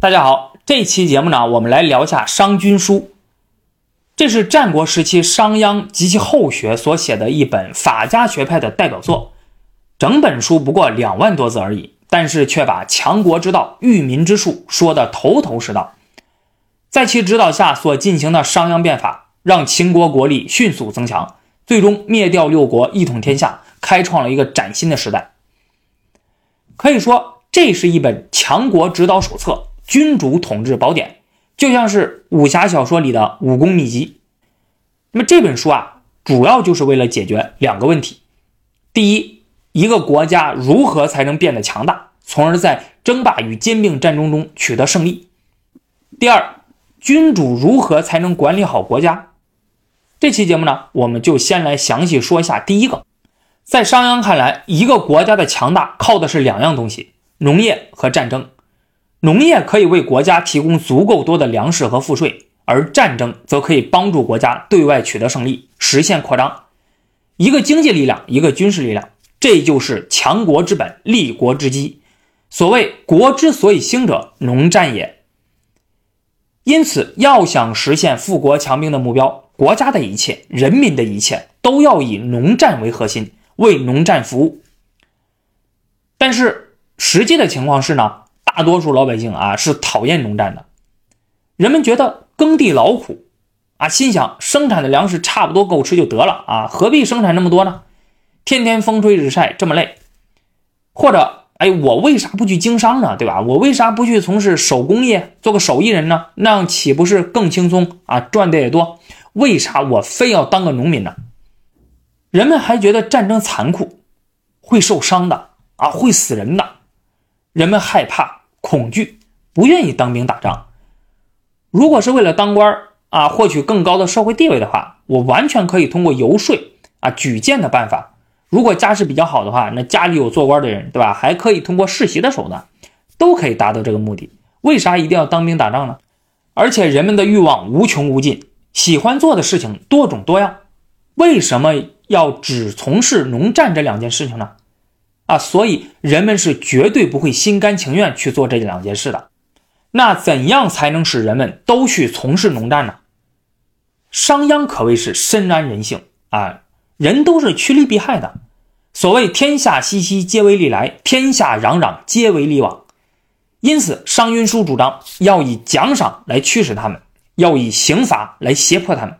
大家好，这期节目呢，我们来聊一下《商君书》，这是战国时期商鞅及其后学所写的一本法家学派的代表作。整本书不过两万多字而已，但是却把强国之道、育民之术说得头头是道。在其指导下所进行的商鞅变法，让秦国国力迅速增强，最终灭掉六国，一统天下，开创了一个崭新的时代。可以说，这是一本强国指导手册。君主统治宝典就像是武侠小说里的武功秘籍。那么这本书啊，主要就是为了解决两个问题：第一，一个国家如何才能变得强大，从而在争霸与兼并战争中取得胜利；第二，君主如何才能管理好国家。这期节目呢，我们就先来详细说一下第一个。在商鞅看来，一个国家的强大靠的是两样东西：农业和战争。农业可以为国家提供足够多的粮食和赋税，而战争则可以帮助国家对外取得胜利，实现扩张。一个经济力量，一个军事力量，这就是强国之本，立国之基。所谓“国之所以兴者，农战也”。因此，要想实现富国强兵的目标，国家的一切、人民的一切都要以农战为核心，为农战服务。但是，实际的情况是呢？大多数老百姓啊是讨厌农战的，人们觉得耕地劳苦，啊，心想生产的粮食差不多够吃就得了啊，何必生产那么多呢？天天风吹日晒这么累，或者哎，我为啥不去经商呢？对吧？我为啥不去从事手工业，做个手艺人呢？那样岂不是更轻松啊，赚的也多？为啥我非要当个农民呢？人们还觉得战争残酷，会受伤的啊，会死人的，人们害怕。恐惧，不愿意当兵打仗。如果是为了当官啊，获取更高的社会地位的话，我完全可以通过游说啊、举荐的办法。如果家世比较好的话，那家里有做官的人，对吧？还可以通过世袭的手段，都可以达到这个目的。为啥一定要当兵打仗呢？而且人们的欲望无穷无尽，喜欢做的事情多种多样，为什么要只从事农战这两件事情呢？啊，所以人们是绝对不会心甘情愿去做这两件事的。那怎样才能使人们都去从事农战呢？商鞅可谓是深谙人性啊，人都是趋利避害的。所谓天下熙熙，皆为利来；天下攘攘，皆为利往。因此，商君书主张要以奖赏来驱使他们，要以刑罚来胁迫他们。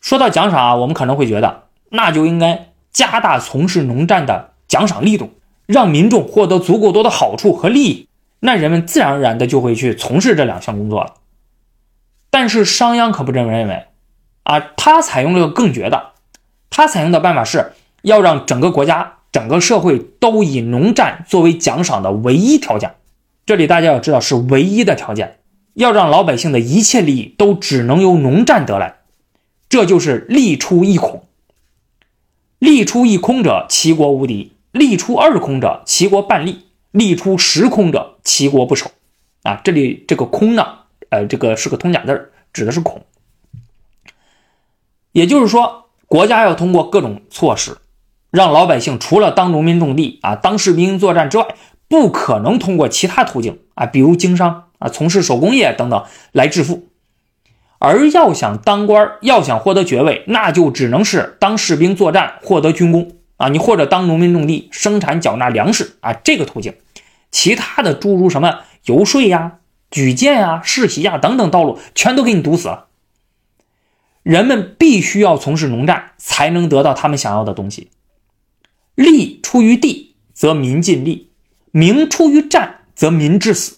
说到奖赏啊，我们可能会觉得，那就应该。加大从事农战的奖赏力度，让民众获得足够多的好处和利益，那人们自然而然的就会去从事这两项工作了。但是商鞅可不这么认为，啊，他采用了个更绝的，他采用的办法是要让整个国家、整个社会都以农战作为奖赏的唯一条件。这里大家要知道是唯一的条件，要让老百姓的一切利益都只能由农战得来，这就是利出一孔。力出一空者，齐国无敌；力出二空者，齐国半立；力出十空者，齐国不守。啊，这里这个空呢，呃，这个是个通假字指的是孔。也就是说，国家要通过各种措施，让老百姓除了当农民种地啊、当士兵作战之外，不可能通过其他途径啊，比如经商啊、从事手工业等等来致富。而要想当官要想获得爵位，那就只能是当士兵作战，获得军功啊！你或者当农民种地，生产缴纳粮食啊，这个途径。其他的诸如什么游说呀、举荐呀、世袭呀等等道路，全都给你堵死了。人们必须要从事农战，才能得到他们想要的东西。利出于地，则民尽利；名出于战，则民致死。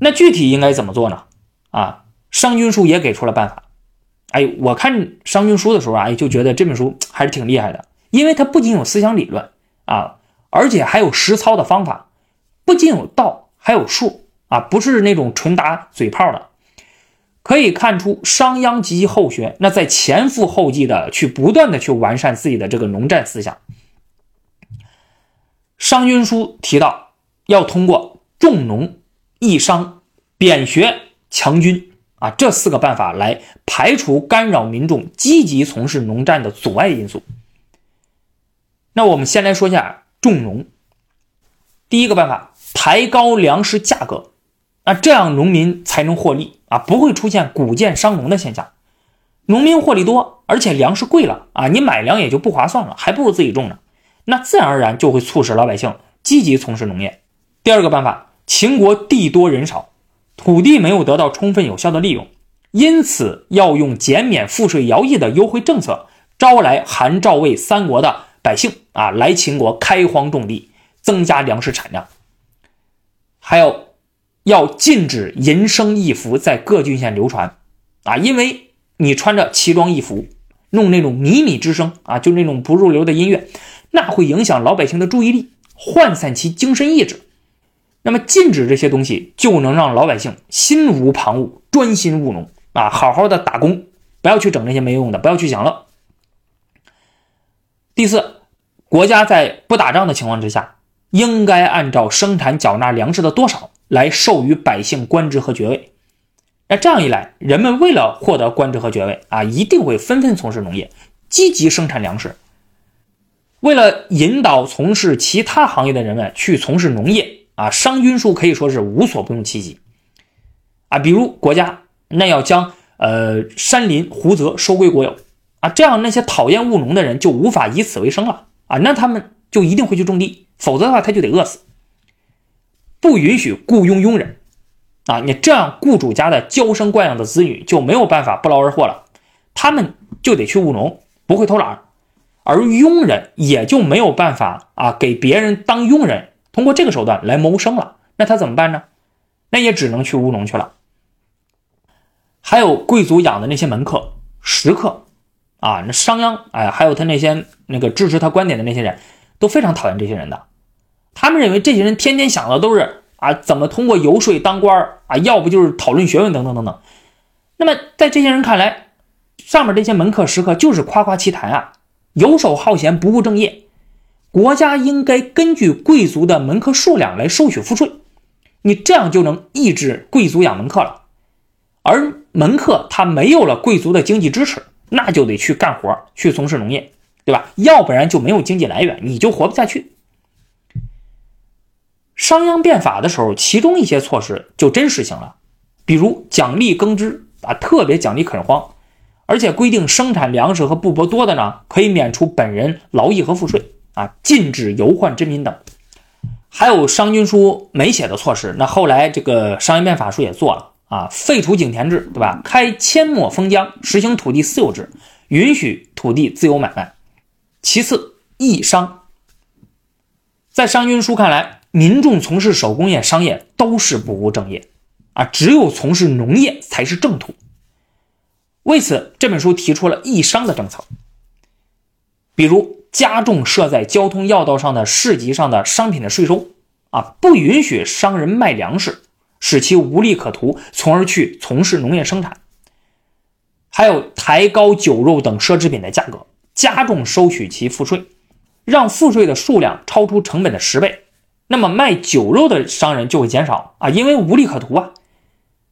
那具体应该怎么做呢？啊，商君书也给出了办法。哎，我看商君书的时候啊，哎，就觉得这本书 还是挺厉害的，因为它不仅有思想理论啊，而且还有实操的方法，不仅有道，还有术啊，不是那种纯打嘴炮的。可以看出，商鞅及其后学，那在前赴后继的去不断的去完善自己的这个农战思想。商君书提到，要通过重农抑商贬学。强军啊，这四个办法来排除干扰民众积极从事农战的阻碍因素。那我们先来说一下重农。第一个办法抬高粮食价格，啊，这样农民才能获利啊，不会出现谷贱伤农的现象。农民获利多，而且粮食贵了啊，你买粮也就不划算了，还不如自己种呢。那自然而然就会促使老百姓积极从事农业。第二个办法，秦国地多人少，土地没有得到充分有效的利用，因此要用减免赋税徭役的优惠政策，招来韩赵魏三国的百姓啊来秦国开荒种地，增加粮食产量。还有，要禁止淫声异服在各郡县流传啊，因为。你穿着奇装异服，弄那种靡靡之声啊，就那种不入流的音乐，那会影响老百姓的注意力，涣散其精神意志。那么禁止这些东西，就能让老百姓心无旁骛，专心务农啊，好好的打工，不要去整那些没用的，不要去享乐。第四，国家在不打仗的情况之下，应该按照生产缴纳粮食的多少来授予百姓官职和爵位。那这样一来，人们为了获得官职和爵位啊，一定会纷纷从事农业，积极生产粮食。为了引导从事其他行业的人们去从事农业啊，商君书可以说是无所不用其极啊。比如国家那要将呃山林湖泽收归国有啊，这样那些讨厌务农的人就无法以此为生了啊，那他们就一定会去种地，否则的话他就得饿死。不允许雇佣佣人。啊，你这样雇主家的娇生惯养的子女就没有办法不劳而获了，他们就得去务农，不会偷懒而佣人也就没有办法啊给别人当佣人，通过这个手段来谋生了。那他怎么办呢？那也只能去务农去了。还有贵族养的那些门客、食客啊，那商鞅哎，还有他那些那个支持他观点的那些人都非常讨厌这些人的，他们认为这些人天天想的都是。啊，怎么通过游说当官啊？要不就是讨论学问等等等等。那么在这些人看来，上面这些门客食客就是夸夸其谈啊，游手好闲，不务正业。国家应该根据贵族的门客数量来收取赋税，你这样就能抑制贵族养门客了。而门客他没有了贵族的经济支持，那就得去干活，去从事农业，对吧？要不然就没有经济来源，你就活不下去。商鞅变法的时候，其中一些措施就真实行了，比如奖励耕织啊，特别奖励垦荒，而且规定生产粮食和布帛多的呢，可以免除本人劳役和赋税啊，禁止游宦之民等。还有商君书没写的措施，那后来这个商鞅变法书也做了啊，废除井田制，对吧？开阡陌封疆，实行土地私有制，允许土地自由买卖。其次，义商，在商君书看来。民众从事手工业、商业都是不务正业，啊，只有从事农业才是正途。为此，这本书提出了义商的政策，比如加重设在交通要道上的市集上的商品的税收，啊，不允许商人卖粮食，使其无利可图，从而去从事农业生产。还有抬高酒肉等奢侈品的价格，加重收取其赋税，让赋税的数量超出成本的十倍。那么卖酒肉的商人就会减少啊，因为无利可图啊。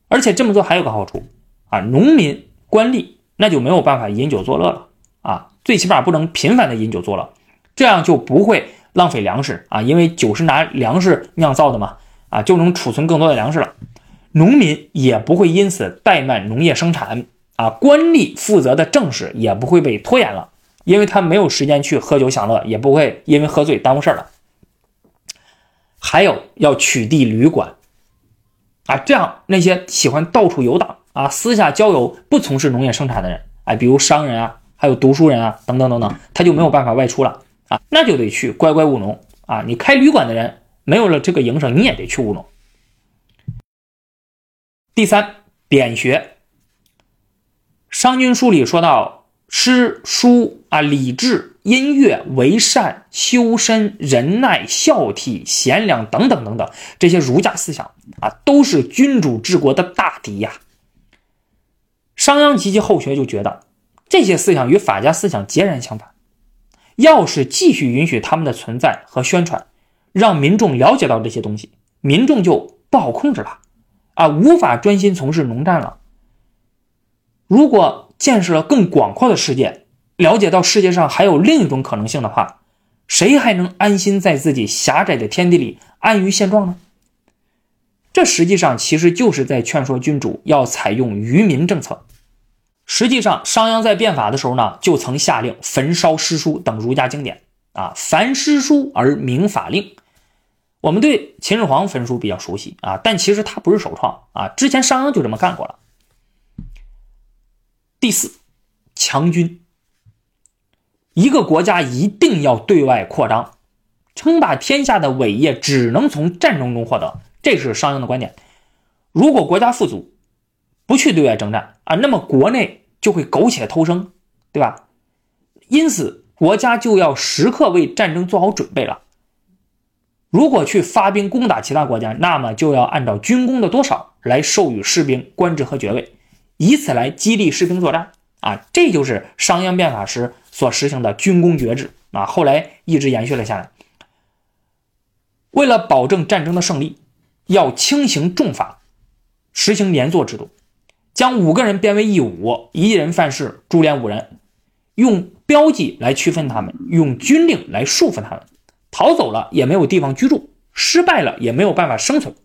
而且这么做还有个好处啊，农民、官吏那就没有办法饮酒作乐了，最起码不能频繁的饮酒作乐，这样就不会浪费粮食啊，因为酒是拿粮食酿造的嘛啊，就能储存更多的粮食了。农民也不会因此怠慢农业生产啊，官吏负责的政事也不会被拖延了，因为他没有时间去喝酒享乐，也不会因为喝醉耽误事儿了。还有要取缔旅馆，啊，这样那些喜欢到处游荡啊、私下交友、不从事农业生产的人，哎，比如商人啊，还有读书人啊，等等等等，他就没有办法外出了啊，那就得去乖乖务农啊。你开旅馆的人没有了这个营生，你也得去务农。第三，贬学，《商君书》里说到诗书啊，礼制。音乐、为善、修身、仁爱、孝悌、贤良等等等等，这些儒家思想啊，都是君主治国的大敌呀。商鞅及其后学就觉得这些思想与法家思想截然相反，要是继续允许他们的存在和宣传，让民众了解到这些东西，民众就不好控制了啊，无法专心从事农战了。如果见识了更广阔的世界，了解到世界上还有另一种可能性的话，谁还能安心在自己狭窄的天地里安于现状呢？这实际上其实就是在劝说君主要采用愚民政策。实际上，商鞅在变法的时候呢，就曾下令焚烧诗书等儒家经典啊，凡诗书而明法令。我们对秦始皇焚书比较熟悉啊，但其实他不是首创啊，之前商鞅就这么干过了。第四，强军。一个国家一定要对外扩张，称霸天下的伟业只能从战争中获得，这是商鞅的观点。如果国家富足，不去对外征战啊，那么国内就会苟且偷生，对吧？因此，国家就要时刻为战争做好准备了。如果去发兵攻打其他国家，那么就要按照军功的多少来授予士兵官职和爵位，以此来激励士兵作战啊。这就是商鞅变法时所实行的军功爵制啊，后来一直延续了下来。为了保证战争的胜利，要轻刑重罚，实行连坐制度。将五个人编为一伍，一人犯事，株连五人，用标记来区分他们，用军令来束缚他们。逃走了也没有地方居住，失败了也没有办法生存。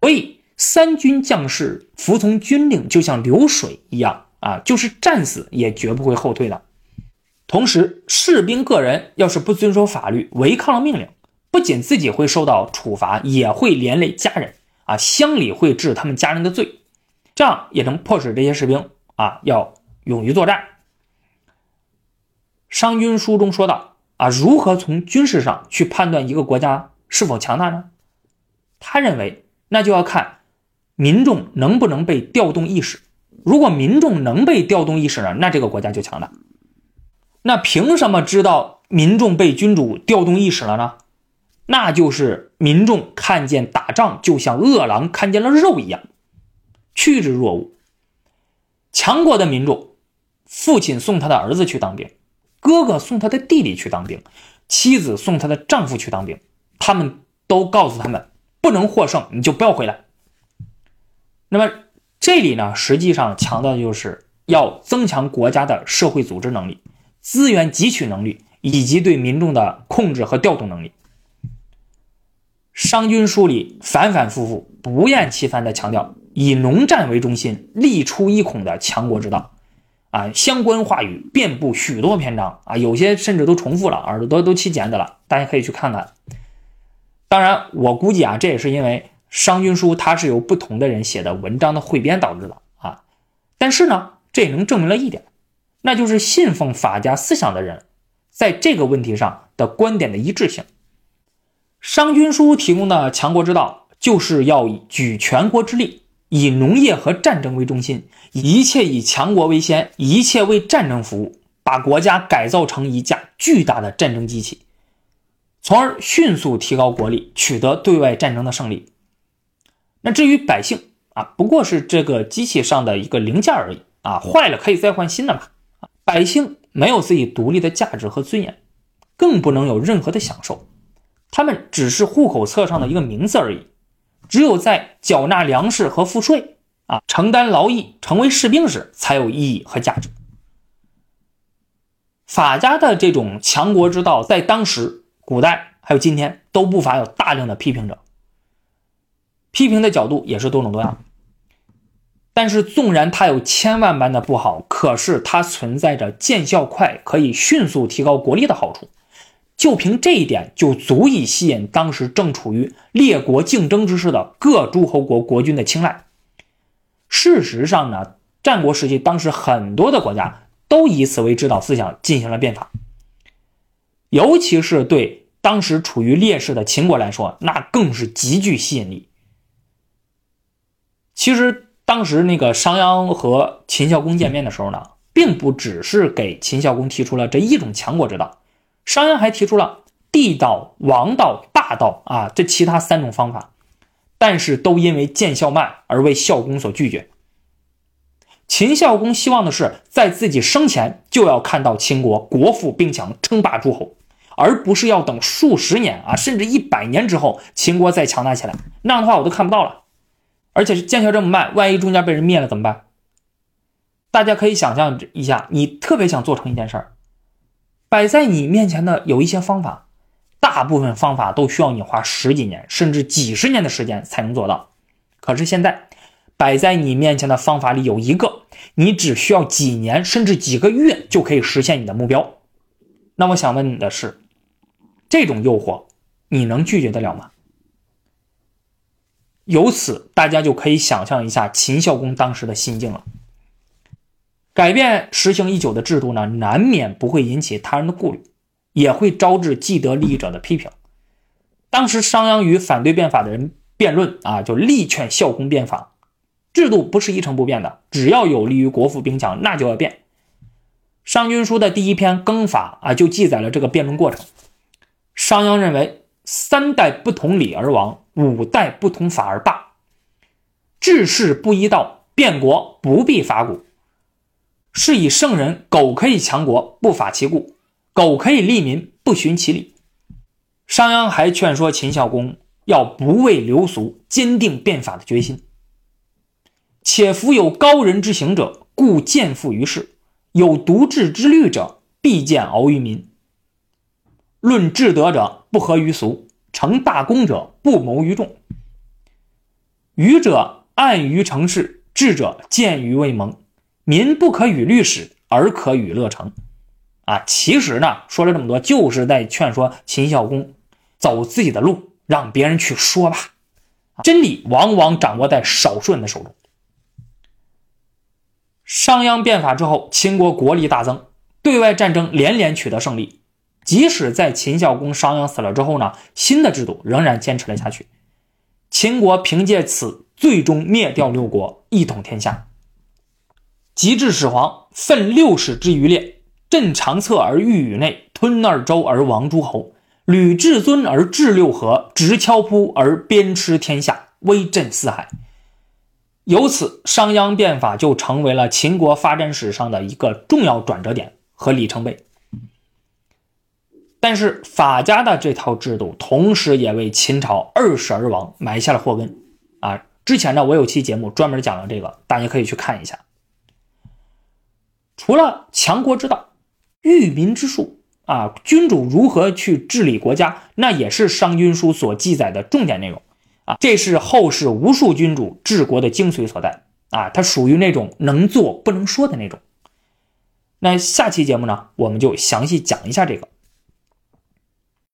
所以，三军将士服从军令，就像流水一样啊，就是战死也绝不会后退的。同时，士兵个人要是不遵守法律，违抗了命令，不仅自己会受到处罚，也会连累家人啊，乡里会治他们家人的罪。这样也能迫使这些士兵啊要勇于作战。商君书中说道啊，如何从军事上去判断一个国家是否强大呢？他认为那就要看民众能不能被调动意识。如果民众能被调动意识呢，那这个国家就强大。那凭什么知道民众被君主调动意识了呢？那就是民众看见打仗就像饿狼看见了肉一样。趋之若鹜。强国的民众，父亲送他的儿子去当兵，哥哥送他的弟弟去当兵，妻子送她的丈夫去当兵，他们都告诉他们，不能获胜，你就不要回来。那么这里呢，实际上强调的就是要增强国家的社会组织能力、资源汲取能力以及对民众的控制和调动能力。商君书里反反复复、不厌其烦地强调。以农战为中心，力出一孔的强国之道，啊，相关话语遍布许多篇章啊，有些甚至都重复了，耳朵都起茧子了，大家可以去看看。当然，我估计啊，这也是因为《商君书》它是由不同的人写的文章的汇编导致的啊。但是呢，这也能证明了一点，那就是信奉法家思想的人，在这个问题上的观点的一致性。《商君书》提供的强国之道，就是要举全国之力。以农业和战争为中心，一切以强国为先，一切为战争服务，把国家改造成一架巨大的战争机器，从而迅速提高国力，取得对外战争的胜利。那至于百姓啊，不过是这个机器上的一个零件而已啊，坏了可以再换新的嘛。百姓没有自己独立的价值和尊严，更不能有任何的享受，他们只是户口册上的一个名字而已。只有在缴纳粮食和赋税啊，承担劳役，成为士兵时，才有意义和价值。法家的这种强国之道，在当时、古代还有今天，都不乏有大量的批评者。批评的角度也是多种多样。但是，纵然它有千万般的不好，可是它存在着见效快、可以迅速提高国力的好处。就凭这一点，就足以吸引当时正处于列国竞争之势的各诸侯国国君的青睐。事实上呢，战国时期当时很多的国家都以此为指导思想进行了变法，尤其是对当时处于劣势的秦国来说，那更是极具吸引力。其实当时那个商鞅和秦孝公见面的时候呢，并不只是给秦孝公提出了这一种强国之道。商鞅还提出了帝道、王道、霸道啊，这其他三种方法，但是都因为见效慢而为孝公所拒绝。秦孝公希望的是在自己生前就要看到秦国国富兵强，称霸诸侯，而不是要等数十年啊，甚至一百年之后秦国再强大起来。那样的话我都看不到了，而且见效这么慢，万一中间被人灭了怎么办？大家可以想象一下，你特别想做成一件事儿。摆在你面前的有一些方法，大部分方法都需要你花十几年甚至几十年的时间才能做到。可是现在摆在你面前的方法里有一个，你只需要几年甚至几个月就可以实现你的目标。那我想问你的是，这种诱惑你能拒绝得了吗？由此，大家就可以想象一下秦孝公当时的心境了。改变实行已久的制度呢，难免不会引起他人的顾虑，也会招致既得利益者的批评。当时商鞅与反对变法的人辩论啊，就力劝孝公变法。制度不是一成不变的，只要有利于国富兵强，那就要变。《商君书》的第一篇《耕法》啊，就记载了这个辩论过程。商鞅认为，三代不同礼而亡，五代不同法而罢。治世不依道，变国不必法古。是以圣人苟可以强国，不法其故；苟可以利民，不循其理。商鞅还劝说秦孝公要不畏流俗，坚定变法的决心。且夫有高人之行者，故见富于世；有独治之虑者，必见敖于民。论至德者，不合于俗；成大功者，不谋于众。愚者暗于成事，智者见于未萌。民不可与律使，而可与乐成。啊，其实呢，说了这么多，就是在劝说秦孝公走自己的路，让别人去说吧。真理往往掌握在少数人的手中。商鞅变法之后，秦国国力大增，对外战争连连取得胜利。即使在秦孝公、商鞅死了之后呢，新的制度仍然坚持了下去。秦国凭借此，最终灭掉六国，一统天下。及至始皇，奋六使之余烈，振长策而御宇内，吞二周而亡诸侯，履至尊而治六合，执敲扑而鞭笞天下，威震四海。由此，商鞅变法就成为了秦国发展史上的一个重要转折点和里程碑。但是，法家的这套制度，同时也为秦朝二世而亡埋下了祸根。啊，之前呢，我有期节目专门讲了这个，大家可以去看一下。除了强国之道、育民之术啊，君主如何去治理国家，那也是《商君书》所记载的重点内容啊。这是后世无数君主治国的精髓所在啊，它属于那种能做不能说的那种。那下期节目呢，我们就详细讲一下这个。